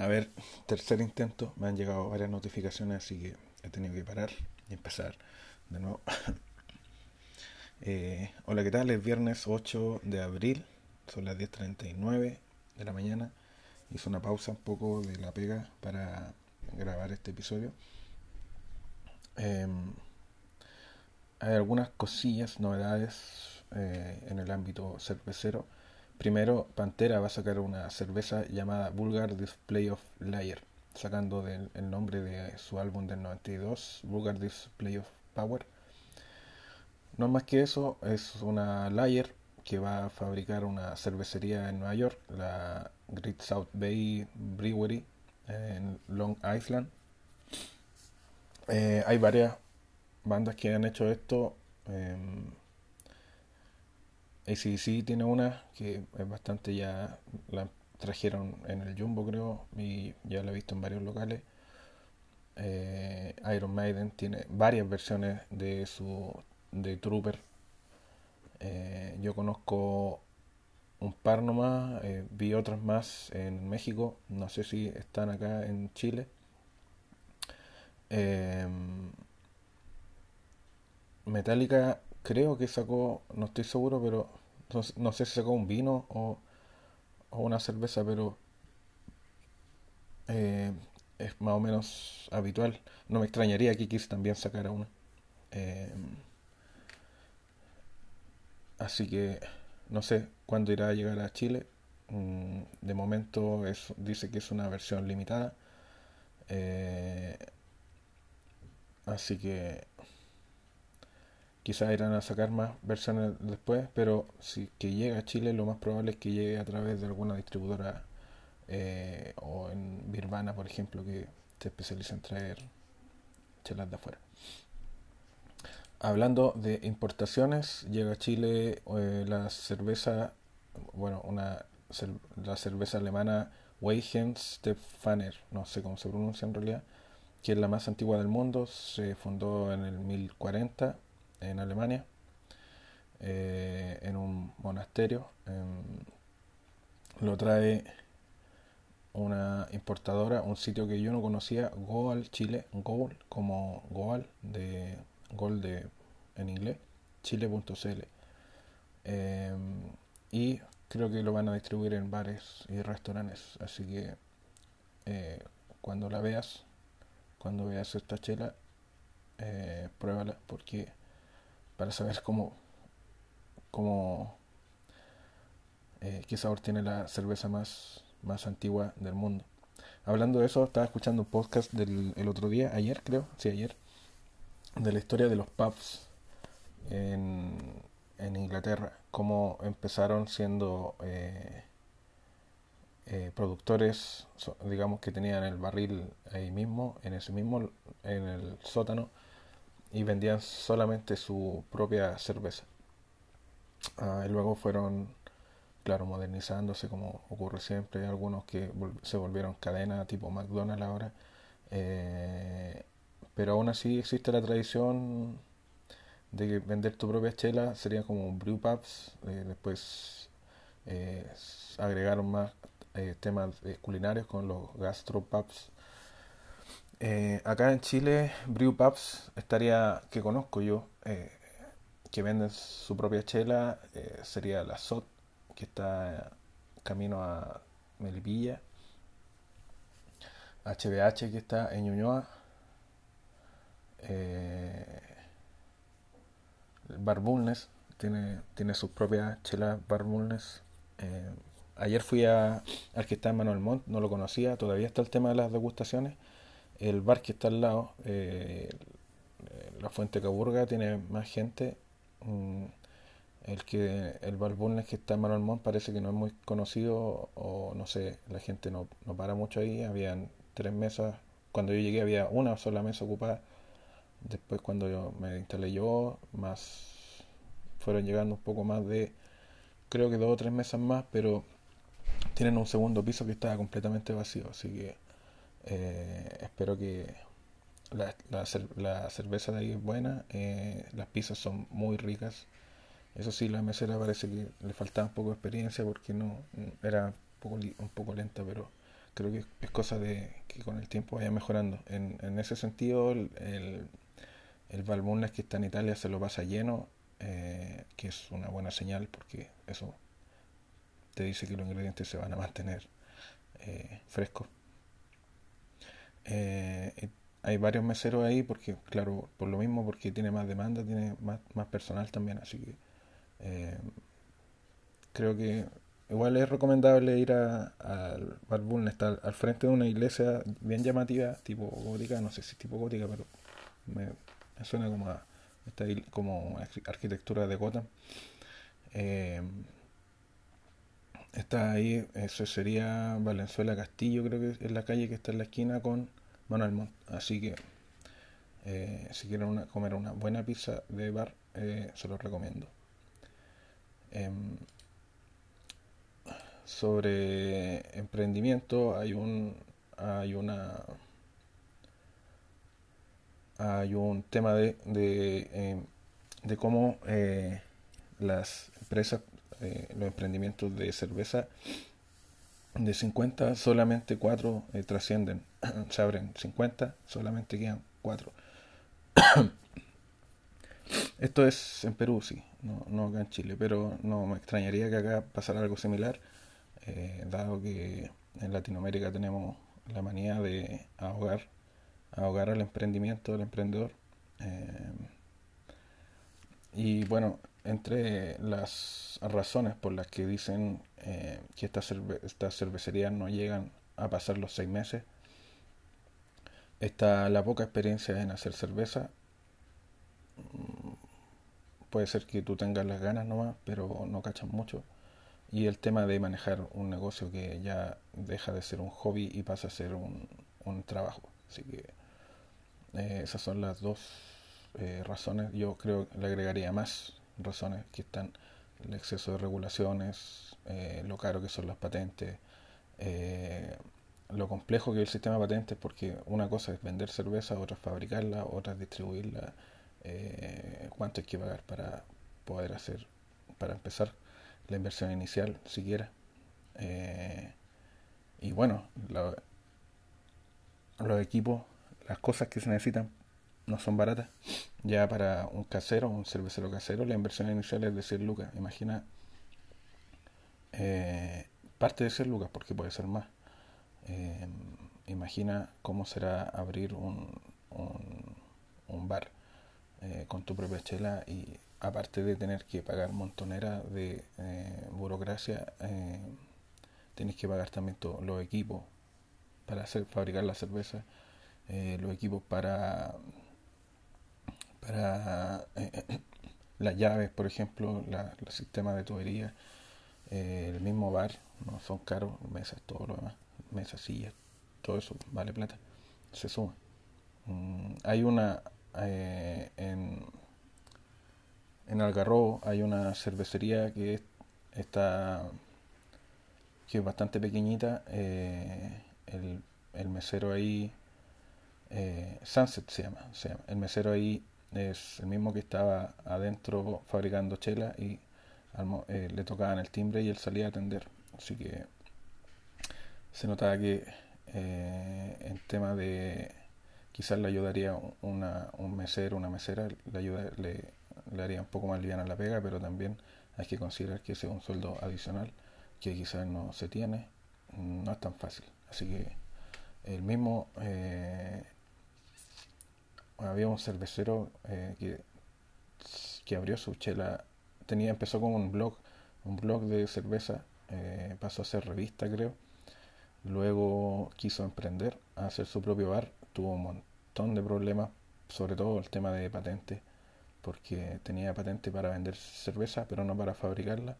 A ver, tercer intento. Me han llegado varias notificaciones, así que he tenido que parar y empezar de nuevo. Eh, hola, ¿qué tal? Es viernes 8 de abril. Son las 10.39 de la mañana. Hice una pausa un poco de la pega para grabar este episodio. Em, hay algunas cosillas, novedades eh, en el ámbito cervecero. Primero, Pantera va a sacar una cerveza llamada Vulgar Display of Layer, sacando del, el nombre de su álbum del 92, Vulgar Display of Power. No más que eso, es una layer que va a fabricar una cervecería en Nueva York, la Great South Bay Brewery en Long Island. Eh, hay varias bandas que han hecho esto. Eh, ACDC tiene una que es bastante ya la trajeron en el Jumbo creo y ya la he visto en varios locales. Eh, Iron Maiden tiene varias versiones de su de Trooper. Eh, yo conozco un par nomás, eh, vi otras más en México, no sé si están acá en Chile. Em, Metallica creo que sacó, no estoy seguro, pero no, sé si sacó un vino o, una cerveza, pero eh, es más o menos habitual. No me extrañaría que Kiss también sacara una. Em, así que no sé cuándo irá a llegar a Chile. Mm, de momento es, dice que es una versión limitada. Eh, así que quizás irán a sacar más versiones después, pero si que llegue a Chile lo más probable es que llegue a través de alguna distribuidora eh, o en Birvana, por ejemplo, que se especializa en traer chelas de afuera. Hablando de importaciones, llega a Chile eh, la cerveza, bueno, una la cerveza alemana Weihenstephaner, no sé cómo se pronuncia en realidad, que es la más antigua del mundo, se fundó en el 1040 en Alemania, eh, en un monasterio. lo trae una importadora, un sitio que yo no conocía, Goal Chile, Goal como Goal de Goal de en inglés, chile.cl. Em, y creo que lo van a distribuir en bares y restaurantes, así que eh, cuando la veas, cuando veas esta chela, eh, pruébala porque para saber cómo, cómo eh, qué sabor tiene la cerveza más, más antigua del mundo. Hablando de eso, estaba escuchando un podcast del el otro día, ayer creo, sí, ayer, de la historia de los pubs en, en Inglaterra, cómo empezaron siendo eh, eh, productores, digamos que tenían el barril ahí mismo, en ese mismo, en el sótano, y vendían solamente su propia cerveza. Ah, y luego fueron, claro, modernizándose como ocurre siempre. Algunos que se volvieron cadena tipo McDonald's ahora. Eh, pero aún así existe la tradición de que vender tu propia chela sería como brew pubs. Eh, después eh, agregaron más temas culinarios con los gastropubs eh, acá en Chile, Brew Pubs estaría, que conozco yo, eh, que venden su propia chela, eh, sería la SOT, que está camino a Melipilla, HBH, que está en Ñuñoa, Bar tiene, tiene sus propias chelas Bar ayer fui a, al que está en Manuel Montt, no lo conocía, todavía está el tema de las degustaciones el bar que está al lado, eh, la Fuente Caburga, tiene más gente. Mm, el que el bar que está en Manuel parece que no es muy conocido o no sé, la gente no, no para mucho ahí. Habían tres mesas. Cuando yo llegué había una sola mesa ocupada. Después cuando yo me instalé yo, más fueron llegando un poco más de, creo que dos o tres mesas más, pero tienen un segundo piso que estaba completamente vacío, así que eh, espero que la, la, cerveza de ahí es buena, eh, las pizzas son muy ricas. Eso sí, la mesera parece que le faltaba un poco de experiencia porque no era un poco, un poco lenta, pero creo que es cosa de que con el tiempo vaya mejorando. En, en ese sentido, el, el, el que está en Italia se lo pasa lleno, eh, que es una buena señal porque eso te dice que los ingredientes se van a mantener frescos. Eh, hay varios meseros ahí porque, claro, por lo mismo, porque tiene más demanda, tiene más, más personal también, así que eh, creo que igual es recomendable ir al Bar está al, frente de una iglesia bien llamativa, tipo gótica, no sé si es tipo gótica, pero me, suena como a, como arquitectura de Gotham. Eh, está ahí, eso sería Valenzuela Castillo, creo que es la calle que está en la esquina con Manuel Montt. Así que eh, si quieren comer una buena pizza de bar, eh, se los recomiendo. Em, sobre emprendimiento hay un hay una hay un tema de de, em, de cómo eh, las empresas los emprendimientos de cerveza de 50 solamente 4 eh, trascienden, se abren 50, solamente quedan 4. Esto es en Perú, sí, no, no, acá en Chile, pero no me extrañaría que acá pasara algo similar, eh, dado que en Latinoamérica tenemos la manía de ahogar, ahogar al emprendimiento del emprendedor. Eh, y bueno, entre las razones por las que dicen eh, que estas esta cervecerías no llegan a pasar los seis meses, está la poca experiencia en hacer cerveza. Mm, puede ser que tú tengas las ganas nomás, pero no cachas mucho. Y el tema de manejar un negocio que ya deja de ser un hobby y pasa a ser un, un trabajo. Así que eh, esas son las dos eh, razones. Yo creo que le agregaría más razones que están el exceso de regulaciones, eh, lo caro que son las patentes, eh, lo complejo que es el sistema de patentes, porque una cosa es vender cerveza, otra es fabricarla, otra es distribuirla, eh, cuánto hay que pagar para poder hacer, para empezar la inversión inicial siquiera. y bueno, los equipos, las cosas que se necesitan no son baratas. Ya para un casero, un cervecero casero, la inversión inicial es de 100 lucas. Imagina, eh, parte de 100 lucas, porque puede ser más. Eh, imagina cómo será abrir un, un, bar eh, con tu propia chela y aparte de tener que pagar montonera de burocracia, tienes que pagar también todos los equipos para hacer fabricar la cerveza, los equipos para eh, las llaves, por ejemplo, el sistema de tubería, eh, el mismo bar, no son caros, mesas, todo lo demás, mesas, sillas, todo eso vale plata, se suma. Mm, hay una eh, en, en Algarrobo hay una cervecería que está que es bastante pequeñita el, el mesero ahí Sunset se llama, se llama el mesero ahí es el mismo que estaba adentro fabricando chela y eh, le tocaban el timbre y él salía a atender. Así que se notaba que eh, en tema de quizás le ayudaría una, un mesero, una mesera, le, ayuda, le, haría un poco más liviana la pega, pero también hay que considerar que ese es un sueldo adicional que quizás no se tiene, no es tan fácil. Así que el mismo eh, había un cervecero eh, que, que abrió su chela, tenía, empezó con un blog, un blog de cerveza, eh, pasó a ser revista creo, luego quiso emprender, a hacer su propio bar, tuvo un montón de problemas, sobre todo el tema de patente, porque tenía patente para vender cerveza, pero no para fabricarla.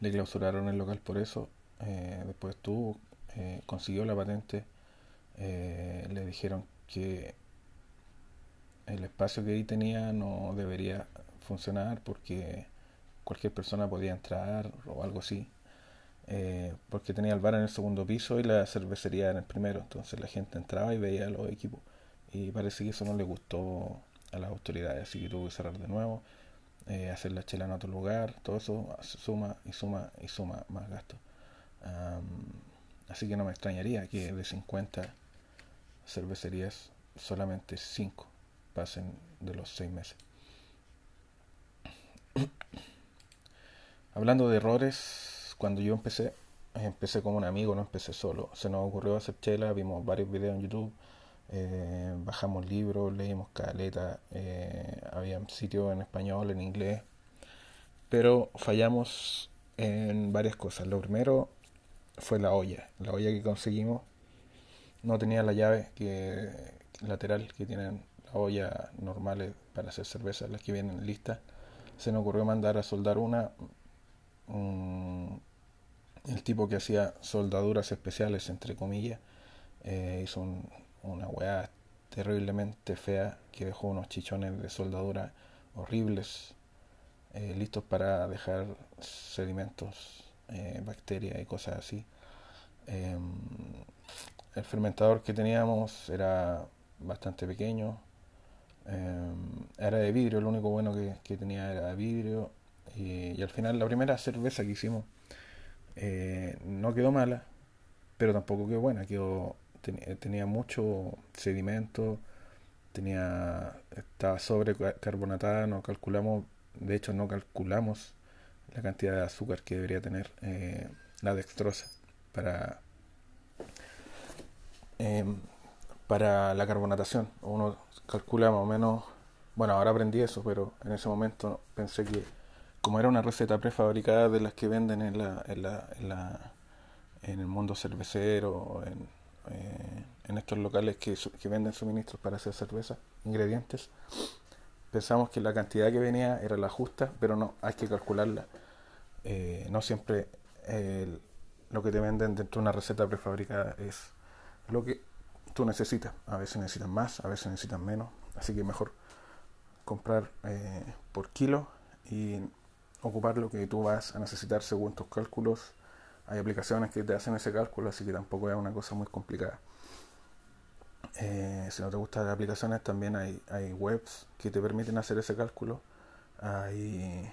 Le clausuraron el local por eso, eh, después tuvo, consiguió la patente, le dijeron que el espacio que ahí tenía no debería funcionar porque cualquier persona podía entrar o algo así. Eh, porque tenía el bar en el segundo piso y la cervecería en el primero. Entonces la gente entraba y veía los equipos. Y parece que eso no le gustó a las autoridades, así que tuvo que cerrar de nuevo, eh, hacer la chela en otro lugar. Todo eso suma y suma y suma más gasto. Así que no me extrañaría que de 50 cervecerías solamente 5 pasen de los 6 meses. Hablando de errores, cuando yo empecé, empecé como un amigo, no empecé solo. Se nos ocurrió hacer chela, vimos varios videos en YouTube, eh, bajamos libros, leímos caleta, eh, había sitios en español, en inglés, pero fallamos en varias cosas. Lo primero fue la olla. La olla que conseguimos no tenía la llave que, lateral que tienen ollas normales para hacer cerveza, las que vienen listas. Se nos ocurrió mandar a soldar una. el tipo que hacía soldaduras especiales, entre comillas, eh, hizo una weá terriblemente fea que dejó unos chichones de soldadura horribles, eh, listos para dejar sedimentos, eh, bacterias y cosas así. Em, el fermentador que teníamos era bastante pequeño. Em, era de vidrio, lo único bueno que, tenía era de vidrio. Y, al final la primera cerveza que hicimos eh, no quedó mala, pero tampoco quedó buena. Quedó, tenía mucho sedimento, tenía, estaba sobrecarbonatada, no calculamos, de hecho no calculamos la cantidad de azúcar que debería tener eh, la dextrosa para Em, para la carbonatación. Uno calcula más o menos, bueno, ahora aprendí eso, pero en ese momento pensé que como era una receta prefabricada de las que venden en, la, en, la, en, la, en el mundo cervecero, en, eh, en estos locales que, que venden suministros para hacer cerveza, ingredientes, pensamos que la cantidad que venía era la justa, pero no, hay que calcularla. Eh, no siempre lo que te venden dentro de una receta prefabricada es lo que tú necesitas. A veces necesitas más, a veces necesitas menos. Así que mejor comprar eh, por kilo y ocupar lo que tú vas a necesitar según tus cálculos. Hay aplicaciones que te hacen ese cálculo, así que tampoco es una cosa muy complicada. Eh, si no te gustan las aplicaciones, también hay, hay webs que te permiten hacer ese cálculo. Hay,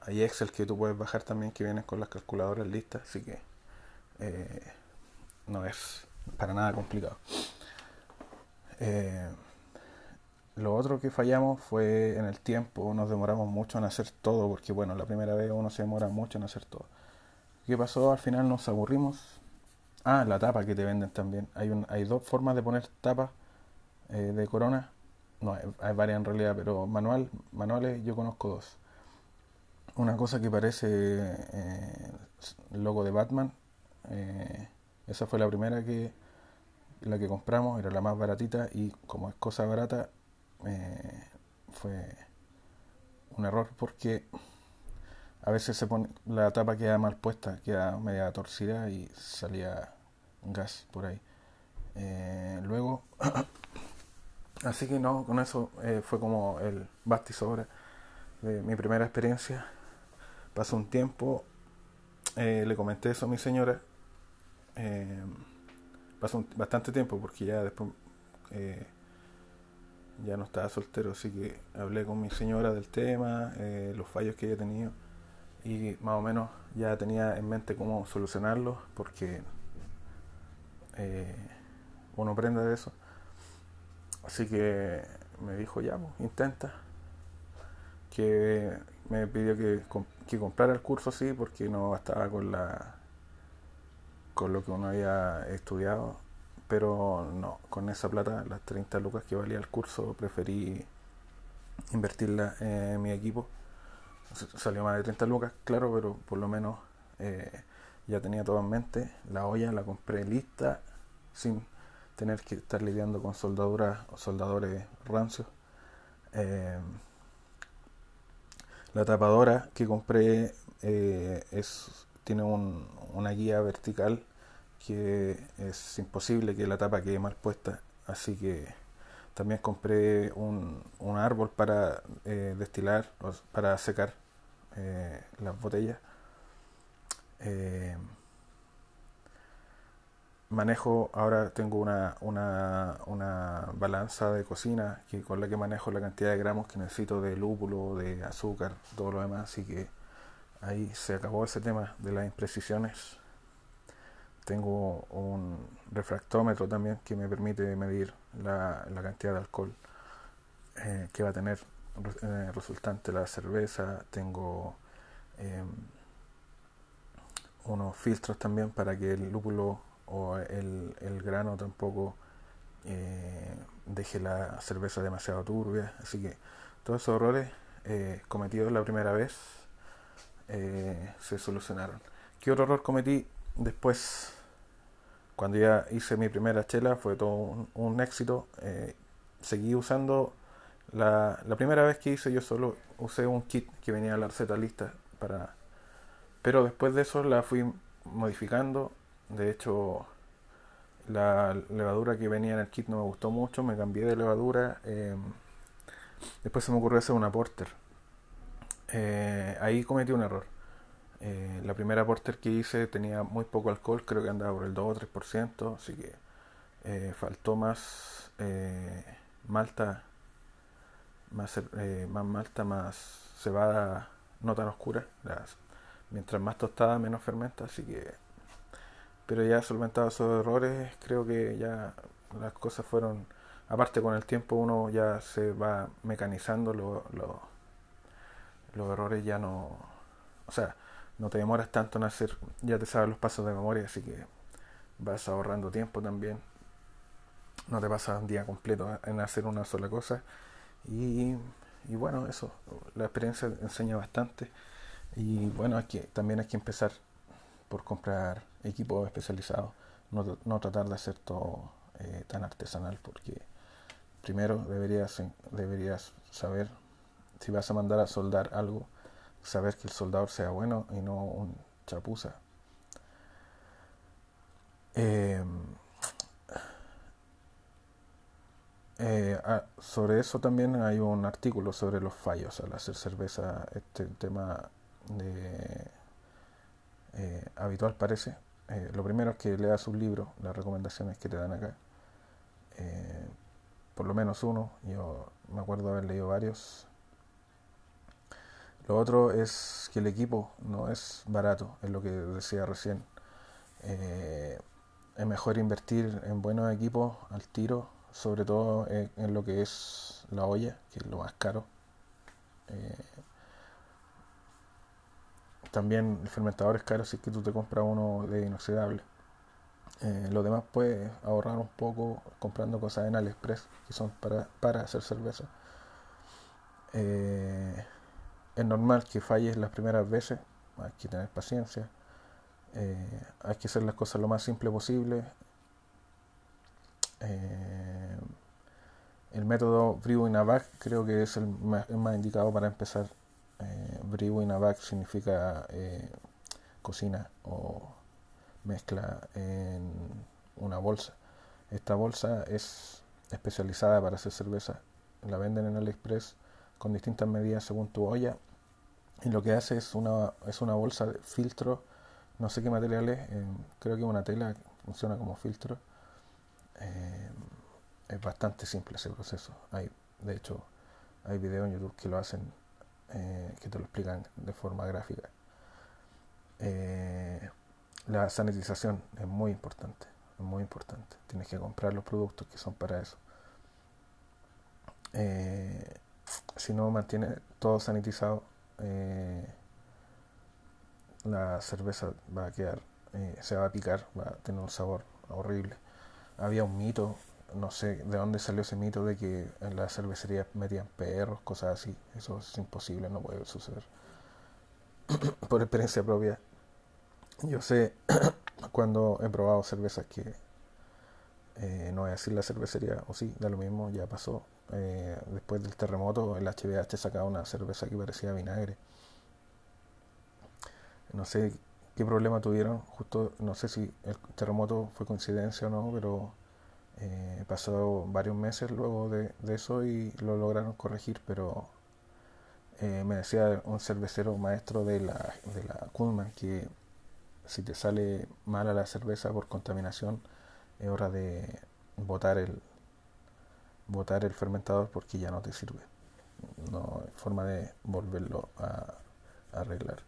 hay Excel que tú puedes bajar también que vienen con las calculadoras listas, así que eh, no es para nada complicado. Eh, lo otro que fallamos fue en el tiempo, nos demoramos mucho en hacer todo, porque bueno, la primera vez uno se demora mucho en hacer todo. ¿Qué pasó? Al final nos aburrimos. Ah, la tapa que te venden también. Hay, un, hay dos formas de poner tapas eh, de corona. No, hay, varias en realidad, pero manual, manuales yo conozco dos. Una cosa que parece eh, el logo de Batman. Eh, esa fue la primera que la que compramos, era la más baratita y como es cosa barata eh, fue un error porque a veces se pone la tapa queda mal puesta, queda media torcida y salía gas por ahí. Eh, luego, así que no, con eso eh, fue como el basti sobre de mi primera experiencia. Pasó un tiempo, le comenté eso a mi señora eh, pasó bastante tiempo porque ya después eh, ya no estaba soltero, así que hablé con mi señora del tema, eh, los fallos que había tenido y más o menos ya tenía en mente cómo solucionarlos porque uno aprende de eso. Así que me dijo ya, pues, intenta. Que me pidió que, que comprara el curso sí porque no bastaba con la con lo que uno había estudiado, pero no, con esa plata, las 30 lucas que valía el curso, preferí invertirla en mi equipo. Salió más de 30 lucas, claro, pero por lo menos eh, ya tenía todo en mente. La olla la compré lista, sin tener que estar lidiando con soldaduras o soldadores rancios. Eh, la tapadora que compré eh, es tiene un, una guía vertical que es imposible que la tapa quede mal puesta, así que también compré un, un árbol para eh, destilar, para secar eh, las botellas. Eh, manejo, ahora tengo una, una, una, balanza de cocina que con la que manejo la cantidad de gramos que necesito de lúpulo, de azúcar, todo lo demás, así que ahí se acabó ese tema de las imprecisiones tengo un refractómetro también que me permite medir la, cantidad de alcohol eh, que va a tener eh, resultante la cerveza. Tengo em, unos filtros también para que el lúpulo o el, el grano tampoco eh, deje la cerveza demasiado turbia. Así que todos esos errores cometidos la primera vez eh, se solucionaron. ¿Qué otro error cometí después? Cuando ya hice mi primera chela fue todo un, éxito. seguí usando la, la, primera vez que hice yo solo usé un kit que venía a la receta lista para pero después de eso la fui modificando de hecho la levadura que venía en el kit no me gustó mucho, me cambié de levadura. Eh, después se me ocurrió hacer una porter. Eh, ahí cometí un error. Eh, la primera porter que hice tenía muy poco alcohol, creo que andaba por el 2 o 3%, así que faltó más malta, más, malta, más cebada no tan oscura. mientras más tostada, menos fermenta, así que pero ya solventado esos errores, creo que ya las cosas fueron, aparte con el tiempo uno ya se va mecanizando, lo, los errores ya no, o sea, no te demoras tanto en hacer, ya te sabes los pasos de memoria, así que vas ahorrando tiempo también. No te pasas un día completo en hacer una sola cosa. Y, y bueno, eso, la experiencia enseña bastante. Y bueno, aquí, también hay que empezar por comprar equipo especializado, no, no tratar de hacer todo eh, tan artesanal, porque primero deberías, deberías saber si vas a mandar a soldar algo, saber que el soldador sea bueno y no un chapuza. Em, eh, ah, sobre eso también hay un artículo sobre los fallos al hacer cerveza, este tema de eh, habitual parece. Eh, lo primero es que leas un libro, las recomendaciones que te dan acá. Por lo menos uno, yo me acuerdo haber leído varios. Lo otro es que el equipo no es barato, es lo que decía recién. es mejor invertir en buenos equipos al tiro, sobre todo en, lo que es la olla, que es lo más caro. También el fermentador es caro si es que tú te compras uno de inoxidable. Eh, lo demás puedes ahorrar un poco comprando cosas en AliExpress que son para, para hacer cerveza. Eh, es normal que falles las primeras veces, hay que tener paciencia, eh, hay que hacer las cosas lo más simple posible. el método Brewing a creo que es el más indicado para empezar eh, significa eh, cocina o mezcla en una bolsa. Esta bolsa es especializada para hacer cerveza. La venden en AliExpress con distintas medidas según tu olla. Y lo que hace es una, es una bolsa de filtro, no sé qué material es, creo que una tela funciona como filtro. Eh, es bastante simple ese proceso. Hay, de hecho, hay videos en YouTube que lo hacen eh, que te lo explican de forma gráfica. Eh, la sanitización es muy importante, es muy importante. Tienes que comprar los productos que son para eso. Eh, si no mantiene todo sanitizado, la cerveza va a quedar, se va a picar, va a tener un sabor horrible. Había un mito no sé de dónde salió ese mito de que en la cervecería metían perros, cosas así. Eso es imposible, no puede suceder. Por experiencia propia, yo sé cuando he probado cervezas que no voy decir la cervecería, o sí, da lo mismo, ya pasó. Eh, después del terremoto, el HBH sacaba una cerveza que parecía vinagre. No sé qué problema tuvieron, justo no sé si el terremoto fue coincidencia o no, pero eh, pasó varios meses luego de, eso y lo lograron corregir, pero eh, me decía un cervecero maestro de la, de la que si te sale mala la cerveza por contaminación, es hora de botar el, botar el fermentador porque ya no te sirve. No hay forma de volverlo a arreglar.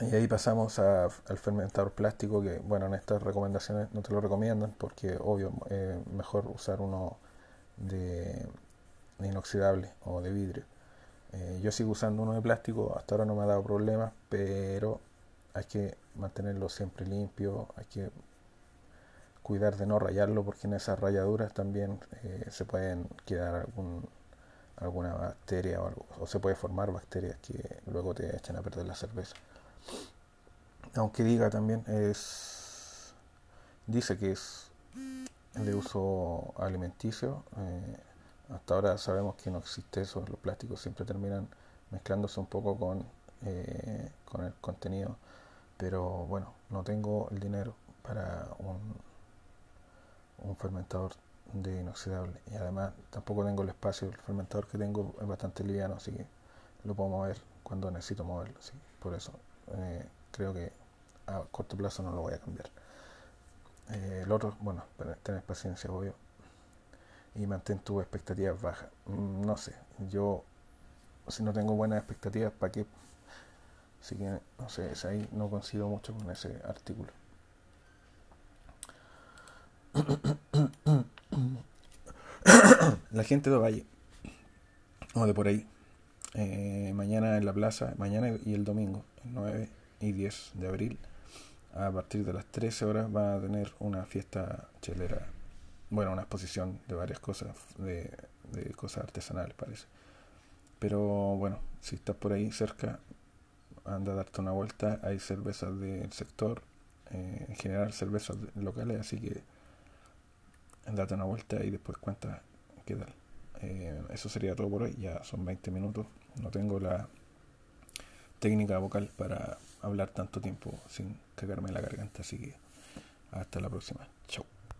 Y ahí pasamos al fermentador plástico, que bueno, en estas recomendaciones no te lo recomiendan porque obvio, eh, mejor usar uno de, inoxidable o de vidrio. Eh, yo sigo usando uno de plástico, hasta ahora no me ha dado problemas, pero hay que mantenerlo siempre limpio, hay que cuidar de no rayarlo porque en esas rayaduras también eh, se pueden quedar algún, alguna bacteria o, algo, o se puede formar bacterias que luego te echan a perder la cerveza. Aunque diga también es dice que es de uso alimenticio. Eh, hasta ahora sabemos que no existe eso, los plásticos siempre terminan mezclándose un poco con, eh, con el contenido, pero bueno, no tengo el dinero para un, un fermentador de inoxidable y además tampoco tengo el espacio, el fermentador que tengo es bastante liviano, así que lo puedo mover cuando necesito moverlo, ¿sí? por eso eh, creo que a corto plazo no lo voy a cambiar. Eh, el otro, bueno, tener paciencia, obvio. Y mantén tus expectativas bajas. Mm, no sé, yo si no tengo buenas expectativas, ¿para qué? Así que, no sé, ahí no coincido mucho con ese artículo. La gente de Valle, o de por ahí, eh, mañana en la plaza, mañana y el domingo, el 9 y 10 de abril, a partir de las 13 horas van a tener una fiesta chelera, bueno, una exposición de varias cosas, de, cosas artesanales parece. Pero bueno, si estás por ahí cerca, anda a darte una vuelta, hay cervezas del sector, eh, en general cervezas locales, así que date una vuelta y después cuenta qué tal. Eh, eso sería todo por hoy, ya son 20 minutos, no tengo la técnica vocal para hablar tanto tiempo sin cagarme la garganta. Así que hasta la próxima. Chao.